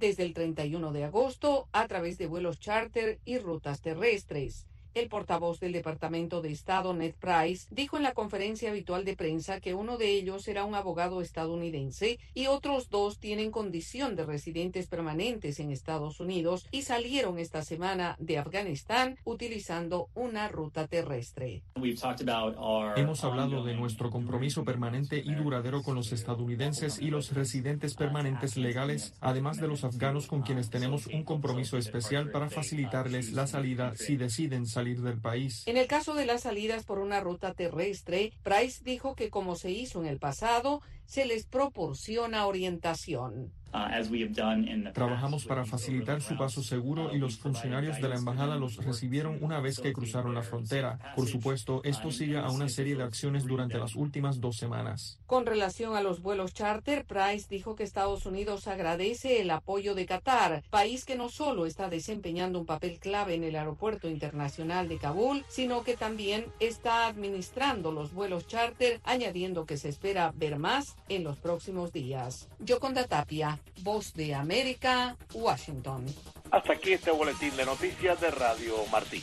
desde el 31 de agosto a través de vuelos charter y rutas terrestres. El portavoz del Departamento de Estado, Ned Price, dijo en la conferencia habitual de prensa que uno de ellos era un abogado estadounidense y otros dos tienen condición de residentes permanentes en Estados Unidos y salieron esta semana de Afganistán utilizando una ruta terrestre. Hemos hablado de nuestro compromiso permanente y duradero con los estadounidenses y los residentes permanentes legales, además de los afganos con quienes tenemos un compromiso especial para facilitarles la salida si deciden salir En el caso de las salidas por una ruta terrestre, Price dijo que como se hizo en el pasado, se les proporciona orientación. Uh, Trabajamos para facilitar su paso seguro y los funcionarios de la embajada los recibieron una vez que cruzaron la frontera. Por supuesto, esto sigue a una serie de acciones durante las últimas dos semanas. Con relación a los vuelos charter, Price dijo que Estados Unidos agradece el apoyo de Qatar, país que no solo está desempeñando un papel clave en el aeropuerto internacional de Kabul, sino que también está administrando los vuelos charter, añadiendo que se espera ver más en los próximos días. Yoconda Tapia, Voz de América, Washington. Hasta aquí este boletín de noticias de Radio Martí.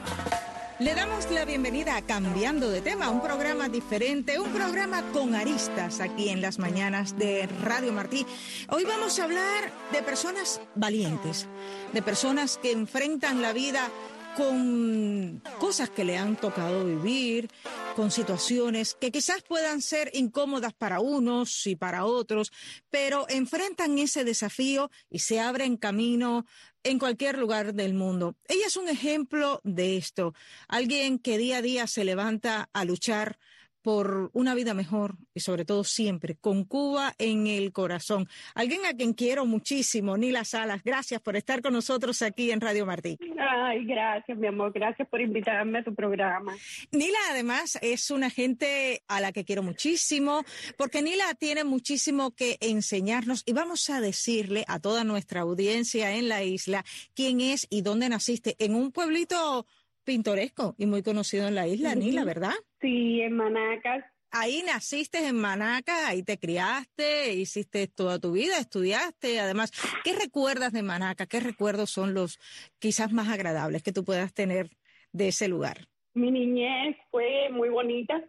Le damos la bienvenida a Cambiando de tema, un programa diferente, un programa con aristas aquí en las mañanas de Radio Martí. Hoy vamos a hablar de personas valientes, de personas que enfrentan la vida con cosas que le han tocado vivir, con situaciones que quizás puedan ser incómodas para unos y para otros, pero enfrentan ese desafío y se abren camino en cualquier lugar del mundo. Ella es un ejemplo de esto, alguien que día a día se levanta a luchar por una vida mejor y sobre todo siempre con Cuba en el corazón. Alguien a quien quiero muchísimo, Nila Salas. Gracias por estar con nosotros aquí en Radio Martí. Ay, gracias, mi amor. Gracias por invitarme a tu programa. Nila, además, es una gente a la que quiero muchísimo porque Nila tiene muchísimo que enseñarnos y vamos a decirle a toda nuestra audiencia en la isla quién es y dónde naciste en un pueblito pintoresco y muy conocido en la isla, Nila, ¿verdad? Sí, en Manacas. Ahí naciste en Manacas, ahí te criaste, hiciste toda tu vida, estudiaste. Además, ¿qué recuerdas de Manacas? ¿Qué recuerdos son los quizás más agradables que tú puedas tener de ese lugar? Mi niñez fue muy bonita,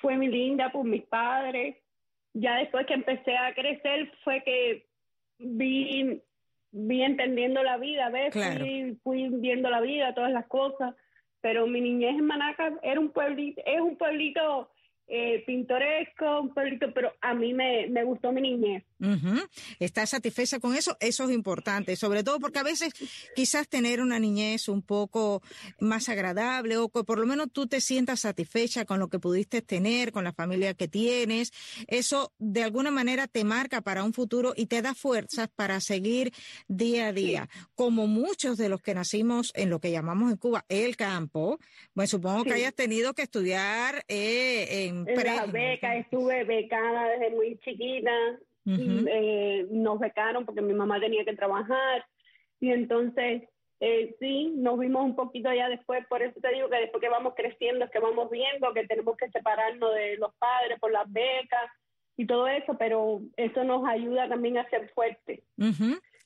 fue muy linda por mis padres. Ya después que empecé a crecer fue que vi vi entendiendo la vida, ¿ves? Fui, viendo la vida, todas las cosas, pero mi niñez en Manacas era un pueblito, es un pueblito eh, pintoresco, un pueblito, pero a mí me, me gustó mi niñez. ¿Estás satisfecha con eso? Eso es importante, sobre todo porque a veces quizás tener una niñez un poco más agradable o que por lo menos tú te sientas satisfecha con lo que pudiste tener, con la familia que tienes, eso de alguna manera te marca para un futuro y te da fuerzas para seguir día a día. Como muchos de los que nacimos en lo que llamamos en Cuba el campo, bueno, supongo que hayas tenido que estudiar eh, en... En la beca, estuve becada desde muy chiquita eh, nos becaron porque mi mamá tenía que trabajar. Y entonces eh, sí, nos vimos un poquito ya después, por eso te digo que después que vamos creciendo es que vamos viendo que tenemos que separarnos de los padres por las becas y todo eso, pero eso nos ayuda también a ser fuertes.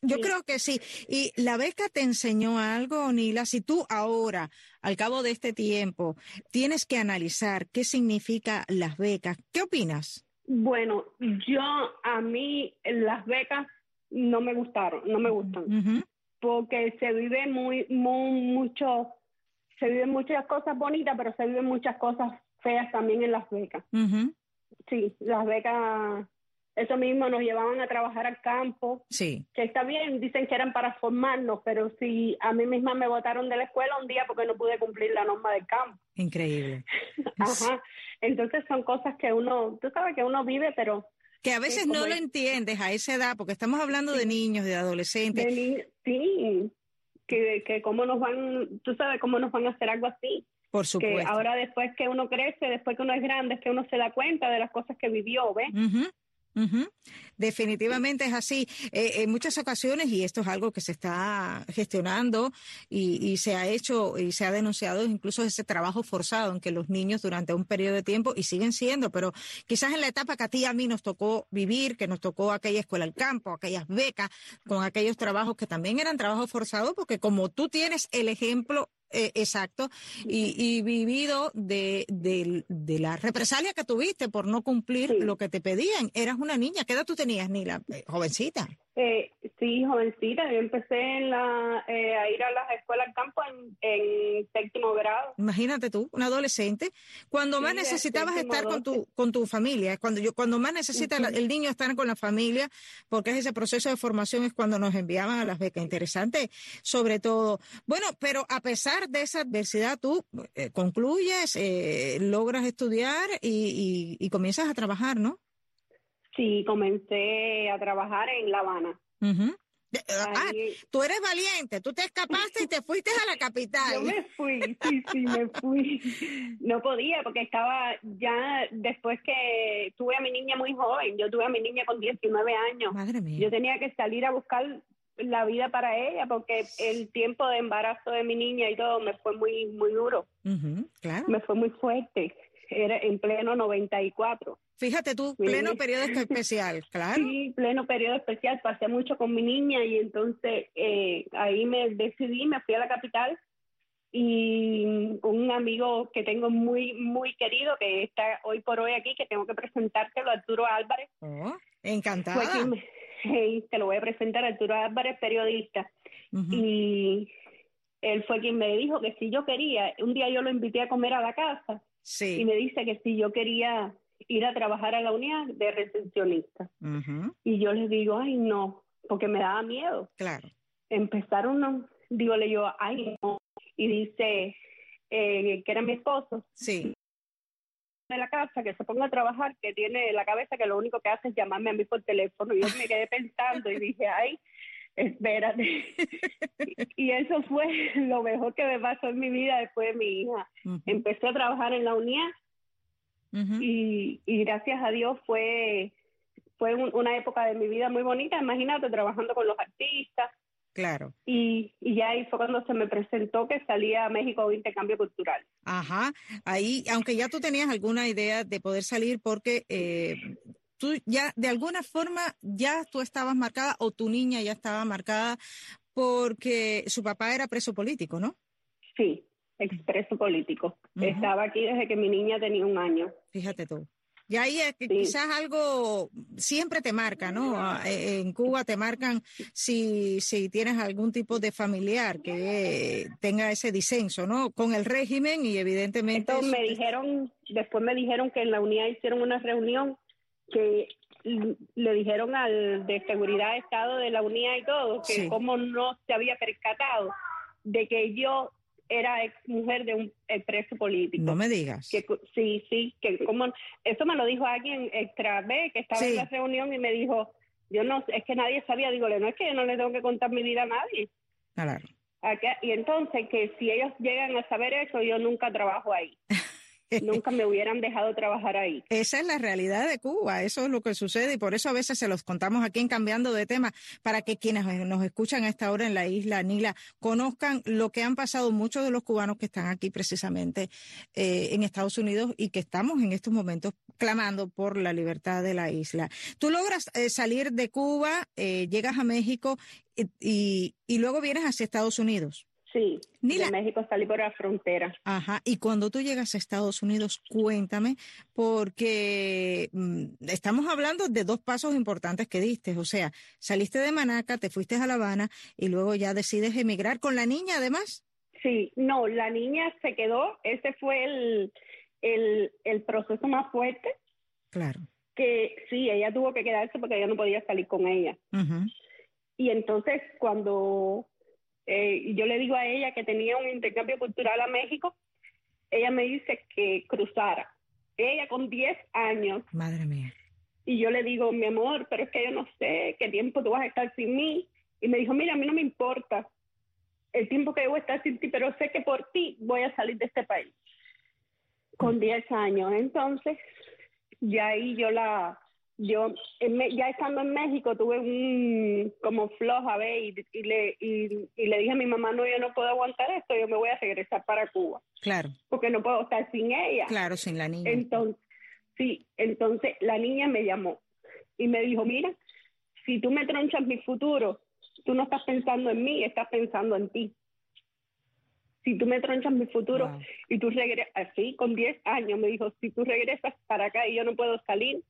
Yo creo que sí. ¿Y la beca te enseñó algo, Nila? Si tú ahora, al cabo de este tiempo, tienes que analizar qué significa las becas, ¿qué opinas? Bueno, yo a mí las becas no me gustaron, no me gustan, porque se vive muy, muy, mucho, se viven muchas cosas bonitas, pero se viven muchas cosas feas también en las becas. Sí, las becas eso mismo nos llevaban a trabajar al campo. Sí. Que está bien, dicen que eran para formarnos, pero si a mí misma me botaron de la escuela un día porque no pude cumplir la norma del campo. Increíble. Ajá. Entonces son cosas que uno, tú sabes que uno vive, pero que a veces no lo entiendes a esa edad, porque estamos hablando de niños, de adolescentes. sí, que, que cómo nos van, tú sabes cómo nos van a hacer algo así. Por supuesto. Que ahora después que uno crece, después que uno es grande, es que uno se da cuenta de las cosas que vivió, ¿ves? Definitivamente es así. Eh, en muchas ocasiones, y esto es algo que se está gestionando y, se ha hecho y se ha denunciado incluso ese trabajo forzado en que los niños durante un periodo de tiempo, y siguen siendo, pero quizás en la etapa que a ti y a mí nos tocó vivir, que nos tocó aquella escuela al campo, aquellas becas, con aquellos trabajos que también eran trabajos forzados, porque como tú tienes el ejemplo eh, exacto, y, vivido de, la represalia que tuviste por no cumplir lo que te pedían. Eras una niña, ¿qué edad tú tenías, Nila? Eh, jovencita. Eh, sí, jovencita. Yo empecé en la, eh, a ir a las escuelas campo en, séptimo grado. Imagínate tú, un adolescente. Cuando más necesitabas estar con tu, con tu familia, cuando yo, cuando más necesita el niño estar con la familia, porque es ese proceso de formación es cuando nos enviaban a las becas. Interesante, sobre todo. Bueno, pero a pesar de esa adversidad, tú eh, concluyes, logras estudiar y, y comienzas a trabajar, ¿no? Sí, comencé a trabajar en La Habana. Ah, tú eres valiente, tú te escapaste y te fuiste a la capital. Yo me fui, sí, sí, me fui. No podía porque estaba ya después que tuve a mi niña muy joven, yo tuve a mi niña con 19 años. Madre mía. Yo tenía que salir a buscar la vida para ella porque el tiempo de embarazo de mi niña y todo me fue muy muy duro. claro. Me fue muy fuerte. Era en pleno 94. Fíjate tú, pleno periodo especial, claro. Sí, pleno periodo especial. Pasé mucho con mi niña y entonces eh, ahí me decidí, me fui a la capital y un amigo que tengo muy, muy querido, que está hoy por hoy aquí, que tengo que presentártelo, Arturo Álvarez. Oh, encantada. te lo voy a presentar, Arturo Álvarez, periodista. Y él fue quien me dijo que si yo quería, un día yo lo invité a comer a la casa sí. y me dice que si yo quería ir a trabajar a la unidad de recepcionista. Y yo les digo, ay, no, porque me daba miedo. Claro. Empezaron, digo, le yo, ay, no. Y dice, eh, que era mi esposo. Sí. De la casa, que se ponga a trabajar, que tiene la cabeza que lo único que hace es llamarme a mí por teléfono. Y yo me quedé pensando y dije, ay, espérate. y eso fue lo mejor que me pasó en mi vida después de mi hija. Empecé a trabajar en la unidad y, y, gracias a Dios fue, fue una época de mi vida muy bonita, imagínate, trabajando con los artistas. Claro. Y, y ya ahí fue cuando se me presentó que salía a México un intercambio cultural. Ajá, ahí, aunque ya tú tenías alguna idea de poder salir porque eh, tú ya de alguna forma ya tú estabas marcada o tu niña ya estaba marcada porque su papá era preso político, ¿no? Sí, expreso político. Estaba aquí desde que mi niña tenía un año. Fíjate tú. Y ahí es que quizás algo siempre te marca, ¿no? E, en Cuba te marcan si, si tienes algún tipo de familiar que tenga ese disenso, ¿no? Con el régimen y evidentemente... Esto me dijeron, después me dijeron que en la unidad hicieron una reunión que le dijeron al de seguridad de Estado de la unidad y todo, que como no se había percatado de que yo era ex mujer de un preso político. No me digas. Que, sí, sí, que como eso me lo dijo alguien extra B que estaba en la reunión y me dijo, yo no, es que nadie sabía, digo, no es que yo no le tengo que contar mi vida a nadie. Claro. y entonces que si ellos llegan a saber eso, yo nunca trabajo ahí. Nunca me hubieran dejado trabajar ahí. Esa es la realidad de Cuba, eso es lo que sucede y por eso a veces se los contamos aquí en Cambiando de Tema, para que quienes nos escuchan a esta hora en la isla Nila conozcan lo que han pasado muchos de los cubanos que están aquí precisamente eh, en Estados Unidos y que estamos en estos momentos clamando por la libertad de la isla. Tú logras eh, salir de Cuba, eh, llegas a México y luego vienes hacia Estados Unidos. Sí, de México salí por la frontera. Ajá, y cuando tú llegas a Estados Unidos, cuéntame, porque mm, estamos hablando de dos pasos importantes que diste, o sea, saliste de Manaca, te fuiste a La Habana y luego ya decides emigrar con la niña además. Sí, no, la niña se quedó, ese fue el, el, el proceso más fuerte. Claro. Que sí, ella tuvo que quedarse porque ella no podía salir con ella. Y entonces cuando eh, yo le digo a ella que tenía un intercambio cultural a México, ella me dice que cruzara. Ella con 10 años. Madre mía. Y yo le digo, mi amor, pero es que yo no sé qué tiempo tú vas a estar sin mí. Y me dijo, mira, a mí no me importa. el tiempo que debo estar sin ti, pero sé que por ti voy a salir de este país. Con 10 años. Entonces, ya ahí yo la, yo ya estando en México tuve un como floja ve y, y le y, le dije a mi mamá no yo no puedo aguantar esto yo me voy a regresar para Cuba claro. Porque no puedo estar sin ella. Claro sin la niña. Entonces sí entonces la niña me llamó y me dijo mira si tú me tronchas mi futuro tú no estás pensando en mí estás pensando en ti si tú me tronchas mi futuro y tú regresas así con 10 años me dijo si tú regresas para acá y yo no puedo salir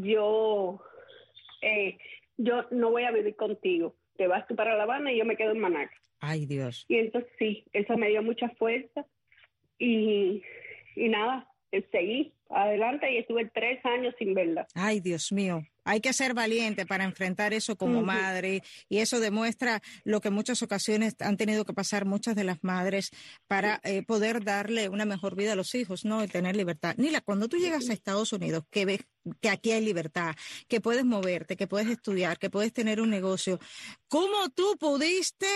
yo, eh, yo no voy a vivir contigo. Te vas tú para La Habana y yo me quedo en Manaca. Ay, Dios. Y entonces sí, eso me dio mucha fuerza y, y nada, seguí adelante y estuve tres años sin verla. Ay, Dios mío. Hay que ser valiente para enfrentar eso como madre y eso demuestra lo que en muchas ocasiones han tenido que pasar muchas de las madres para eh, poder darle una mejor vida a los hijos, ¿no? Y tener libertad. Nila, cuando tú llegas a Estados Unidos, que ves que aquí hay libertad, que puedes moverte, que puedes estudiar, que puedes tener un negocio, ¿cómo tú pudiste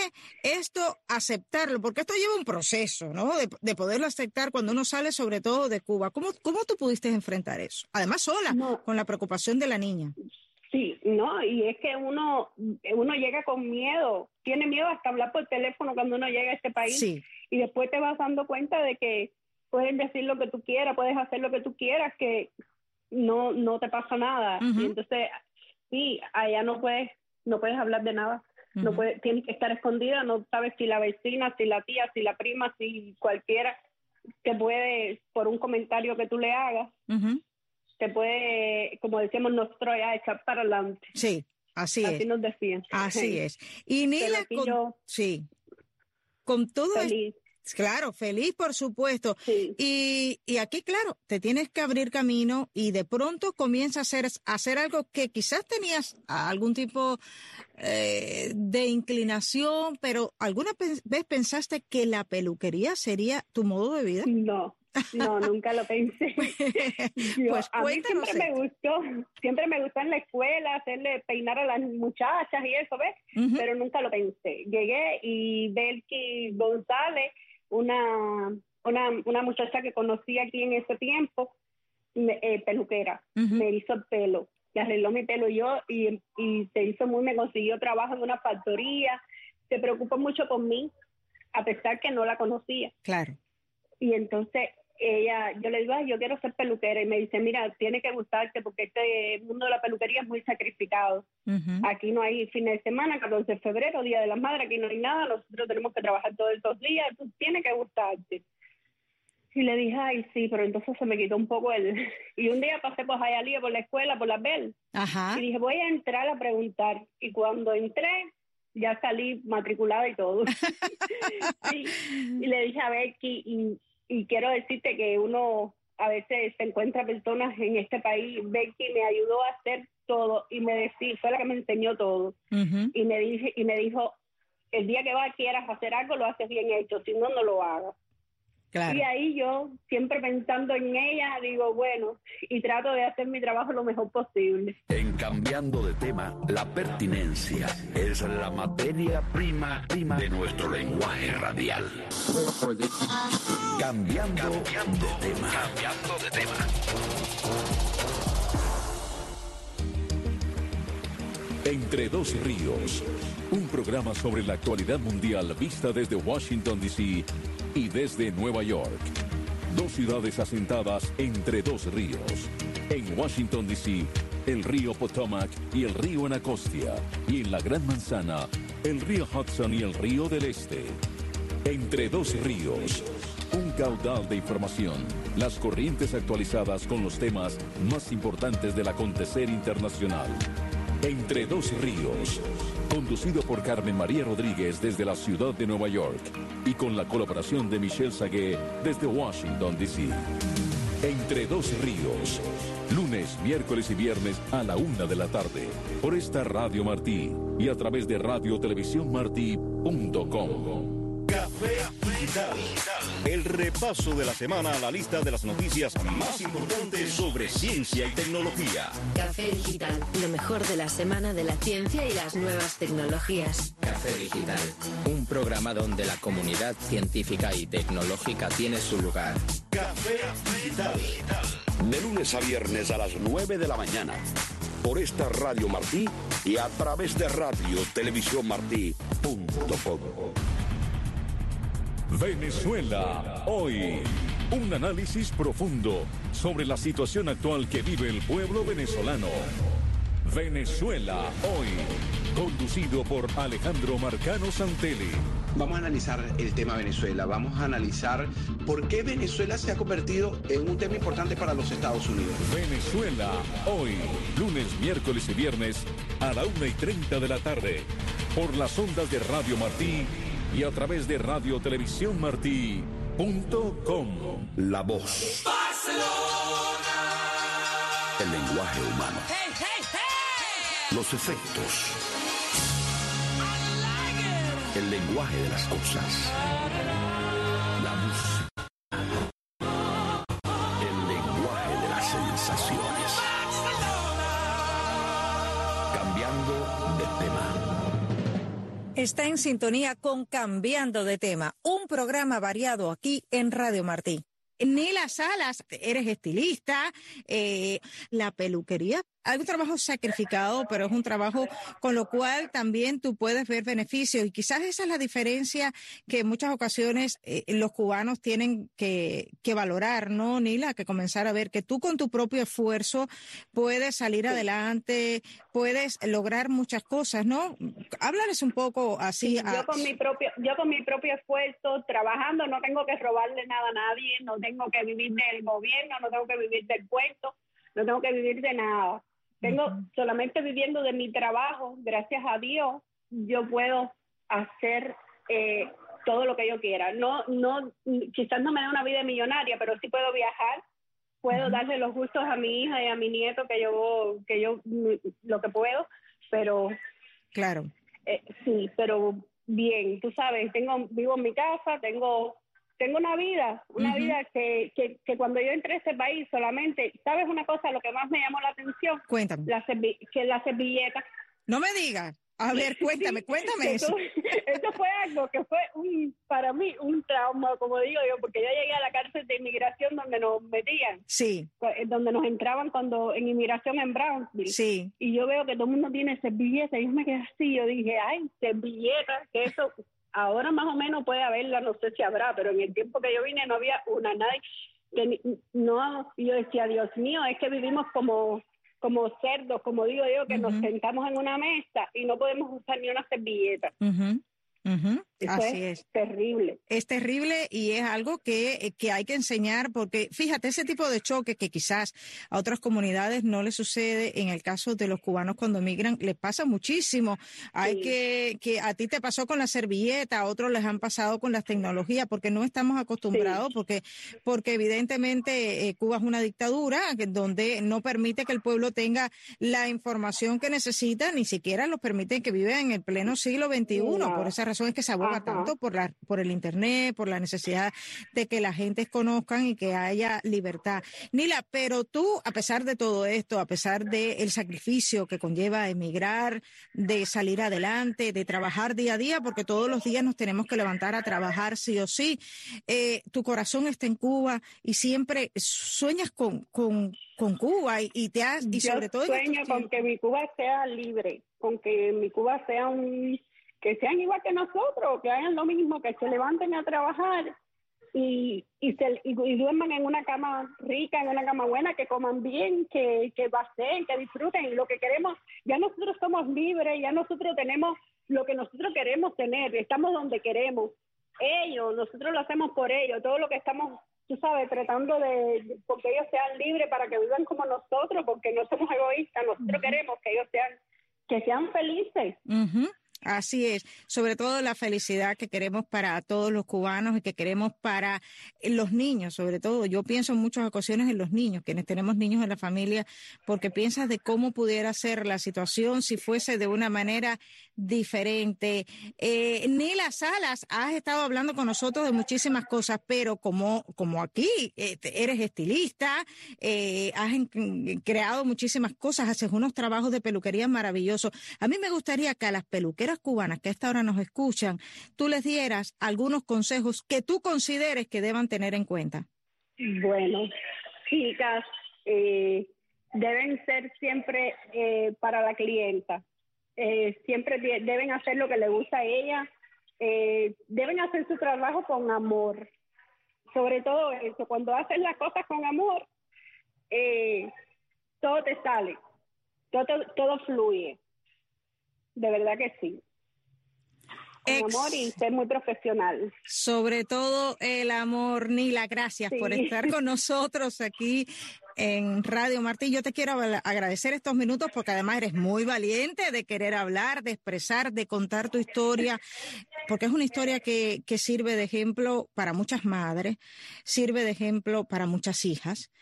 esto aceptarlo? Porque esto lleva un proceso, ¿no? De, poderlo aceptar cuando uno sale sobre todo de Cuba. ¿Cómo, cómo tú pudiste enfrentar eso? Además sola, con la preocupación de la niña. Sí, no, y es que uno, uno llega con miedo, tiene miedo hasta hablar por teléfono cuando uno llega a este país y después te vas dando cuenta de que puedes decir lo que tú quieras, puedes hacer lo que tú quieras, que no no te pasa nada. Y entonces, sí, allá no puedes no puedes hablar de nada. No puedes, tienes que estar escondida, no sabes si la vecina, si la tía, si la prima, si cualquiera te puede, por un comentario que tú le hagas, te puede, como decíamos nosotros, ya echar para adelante. Sí, así, es. Así nos decían. Así es. Y Nila, con, sí, con todo feliz. Claro, feliz, por supuesto. Y, y, aquí, claro, te tienes que abrir camino y de pronto comienza a hacer, hacer algo que quizás tenías algún tipo eh, de inclinación, pero ¿alguna vez pensaste que la peluquería sería tu modo de vida? No, no, nunca lo pensé. pues a mí siempre me gustó, siempre me gustó en la escuela hacerle peinar a las muchachas y eso, ¿ves? Pero nunca lo pensé. Llegué y Belki González una, una, una muchacha que conocí aquí en ese tiempo, eh, peluquera, me hizo el pelo, le arregló mi pelo yo y, y se hizo muy, me consiguió trabajo en una factoría, se preocupó mucho con mí, a pesar que no la conocía. Claro. Y entonces ella, yo le digo, yo quiero ser peluquera y me dice, mira, tiene que gustarte porque este mundo de la peluquería es muy sacrificado. Aquí no hay fines de semana, 14 de febrero, Día de las Madres, aquí no hay nada, nosotros tenemos que trabajar todos estos días, entonces tiene que gustarte. Y le dije, ay, sí, pero entonces se me quitó un poco el... Y un día pasé por Jayalía, por la escuela, por la Bell, y dije, voy a entrar a preguntar. Y cuando entré, ya salí matriculada y todo. y, le dije a Becky, y y quiero decirte que uno a veces se encuentra personas en este país. Becky me ayudó a hacer todo y me decía, fue la que me enseñó todo. Y me dije, y me dijo, el día que va quieras hacer algo, lo haces bien hecho, si no, no lo hagas. Y ahí yo, siempre pensando en ella, digo, bueno, y trato de hacer mi trabajo lo mejor posible. En cambiando de tema, la pertinencia es la materia prima, prima de nuestro lenguaje radial. Cambiando, de tema. Cambiando de tema. Entre dos ríos, un programa sobre la actualidad mundial vista desde Washington, D.C y desde Nueva York. Dos ciudades asentadas entre dos ríos. En Washington, D.C., el río Potomac y el río Anacostia. Y en la Gran Manzana, el río Hudson y el río del Este. Entre dos ríos. Un caudal de información. Las corrientes actualizadas con los temas más importantes del acontecer internacional. Entre dos ríos conducido por Carmen María Rodríguez desde la ciudad de Nueva York y con la colaboración de Michelle Sagué desde Washington, D.C. Entre dos ríos, lunes, miércoles y viernes a la una de la tarde, por esta Radio Martí y a través de radiotelevisiónmartí.com. Café Digital. El repaso de la semana a la lista de las noticias más importantes sobre ciencia y tecnología. Café Digital, lo mejor de la semana de la ciencia y las nuevas tecnologías. Café Digital, un programa donde la comunidad científica y tecnológica tiene su lugar. Café Digital. De lunes a viernes a las 9 de la mañana. Por esta Radio Martí y a través de radio televisión martí.com. Venezuela, hoy. Un análisis profundo sobre la situación actual que vive el pueblo venezolano. Venezuela, hoy. Conducido por Alejandro Marcano Santelli. Vamos a analizar el tema Venezuela, vamos a analizar por qué Venezuela se ha convertido en un tema importante para los Estados Unidos. Venezuela, hoy, lunes, miércoles y viernes a la 1 y 30 de la tarde, por las ondas de Radio Martí y a través de Radio Televisión Martí.com. La voz. El lenguaje humano. Los efectos. El lenguaje de las cosas. La música. El lenguaje de las sensaciones. Está en sintonía con Cambiando de tema, un programa variado aquí en Radio Martí. Nila Salas, eres estilista, eh, la peluquería un trabajo sacrificado, pero es un trabajo con lo cual también tú puedes ver beneficios. Y quizás esa es la diferencia que en muchas ocasiones eh, los cubanos tienen que, que, valorar, ¿no, Nila? Que comenzar a ver que tú con tu propio esfuerzo puedes salir adelante, puedes lograr muchas cosas, ¿no? Háblales un poco así. Yo, con mi propio, yo con mi propio esfuerzo, trabajando, no tengo que robarle nada a nadie, no tengo que vivir del gobierno, no tengo que vivir del puesto, no tengo que vivir de nada tengo solamente viviendo de mi trabajo, gracias a Dios, yo puedo hacer eh, todo lo que yo quiera. No, no, quizás no me da una vida millonaria, pero sí puedo viajar, puedo darle los gustos a mi hija y a mi nieto que yo, que yo, lo que puedo, pero. Claro. Eh, sí, pero bien, tú sabes, tengo, vivo en mi casa, tengo tengo una vida, una vida que, que, que, cuando yo entré a ese país solamente, ¿sabes una cosa? Lo que más me llamó la atención. Cuéntame. La que la servilleta. No me digas. A ver, cuéntame, cuéntame eso. Eso fue algo que fue un, para mí un trauma, como digo yo, porque yo llegué a la cárcel de inmigración donde nos metían. Sí. Eh, donde nos entraban cuando en inmigración en Brownsville. Sí. Y yo veo que todo el mundo tiene servilleta y yo me quedé así, yo dije, ay, servilleta, que eso Ahora más o menos puede haberla, no sé si habrá, pero en el tiempo que yo vine no había una, nadie. Que no, yo decía, Dios mío, es que vivimos como como cerdos, como digo yo, que nos sentamos en una mesa y no podemos usar ni una servilleta. Así es, terrible. Es terrible y es algo que, eh, que, hay que enseñar porque fíjate, ese tipo de choque que quizás a otras comunidades no les sucede, en el caso de los cubanos cuando migran, les pasa muchísimo. Hay que, que a ti te pasó con la servilleta, a otros les han pasado con las tecnologías porque no estamos acostumbrados, porque, porque evidentemente eh, Cuba es una dictadura donde no permite que el pueblo tenga la información que necesita, ni siquiera los permite que vivan en el pleno siglo XXI. Por esa razón es que se aboga tanto por, la, por el Internet, por la necesidad de que la gente conozcan y que haya libertad. Nila, pero tú, a pesar de todo esto, a pesar del sacrificio que conlleva emigrar, de salir adelante, de trabajar día a día, porque todos los días nos tenemos que levantar a trabajar sí o sí, eh, tu corazón está en Cuba y siempre sueñas con, con, con Cuba y, te has, y sobre todo... Sueño con que mi Cuba sea libre, con que mi Cuba sea un que sean igual que nosotros, que hagan lo mismo, que se levanten a trabajar y, y, se, y, duerman en una cama rica, en una cama buena, que coman bien, que, que ser, que disfruten. Y lo que queremos, ya nosotros somos libres, ya nosotros tenemos lo que nosotros queremos tener, estamos donde queremos. Ellos, nosotros lo hacemos por ellos, todo lo que estamos, tú sabes, tratando de, porque ellos sean libres para que vivan como nosotros, porque no somos egoístas, nosotros queremos que ellos sean, que sean felices. Así es, sobre todo la felicidad que queremos para todos los cubanos y que queremos para los niños, sobre todo. Yo pienso en muchas ocasiones en los niños, quienes tenemos niños en la familia, porque piensas de cómo pudiera ser la situación si fuese de una manera diferente. Eh, Salas, has estado hablando con nosotros de muchísimas cosas, pero como, como aquí eh, eres estilista, eh, has creado muchísimas cosas, haces unos trabajos de peluquería maravillosos. A mí me gustaría que a las peluqueras cubanas que a esta hora nos escuchan, tú les dieras algunos consejos que tú consideres que deban tener en cuenta. Bueno, chicas, eh, deben ser siempre eh, para la clienta. Eh, siempre deben hacer lo que le gusta a ella. deben hacer su trabajo con amor. Sobre todo eso, cuando haces las cosas con amor, todo te sale, todo, todo fluye. De verdad que sí. Con amor y ser muy profesional. Sobre todo el amor, Nila, gracias por estar con nosotros aquí en Radio Martí. Yo te quiero agradecer estos minutos porque además eres muy valiente de querer hablar, de expresar, de contar tu historia, porque es una historia que, que sirve de ejemplo para muchas madres, sirve de ejemplo para muchas hijas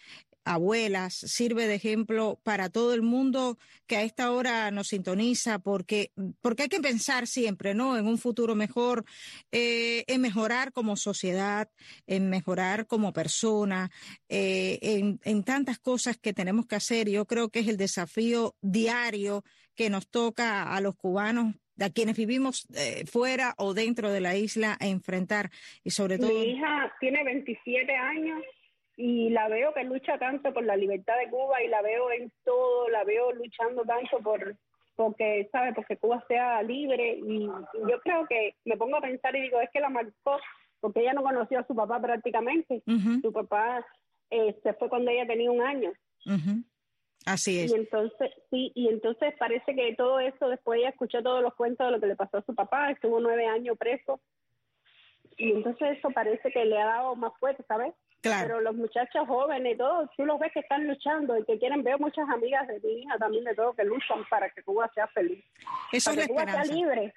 abuelas, sirve de ejemplo para todo el mundo que a esta hora nos sintoniza, porque, porque hay que pensar siempre, ¿no? En un futuro mejor, eh, en mejorar como sociedad, en mejorar como persona, eh, en, en tantas cosas que tenemos que hacer. Yo creo que es el desafío diario que nos toca a los cubanos a quienes vivimos eh, fuera o dentro de la isla a enfrentar y sobre todo mi hija tiene 27 años y la veo que lucha tanto por la libertad de Cuba y la veo en todo, la veo luchando tanto por porque sabe porque Cuba sea libre y, yo creo que me pongo a pensar y digo es que la marcó porque ella no conoció a su papá prácticamente. Su papá eh, se fue cuando ella tenía un año. Así es. Y entonces sí y entonces parece que todo eso después ella escuchó todos los cuentos de lo que le pasó a su papá estuvo nueve años preso. Y entonces eso parece que le ha dado más fuerte sabes pero los muchachos jóvenes, todos, tú los ves que están luchando y que quieren, veo muchas amigas de mi hija también de todo que luchan para que Cuba sea feliz. Eso para es que Cuba sea libre.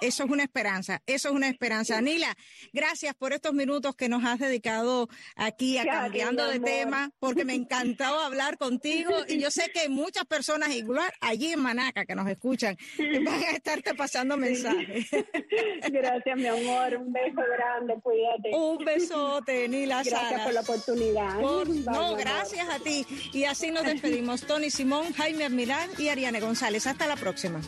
Eso es una esperanza, eso es una esperanza. Anila, gracias por estos minutos que nos has dedicado aquí a cambiando de tema, porque me encantó hablar contigo y yo sé que hay muchas personas igual allí en Manaca que nos escuchan van a estarte pasando mensajes. Gracias, mi amor, un beso grande, cuídate. Un besote, Nila Gracias por la oportunidad. no, gracias a ti. Y así nos despedimos. Tony Simón, Jaime Milán y Ariane González. Hasta la próxima.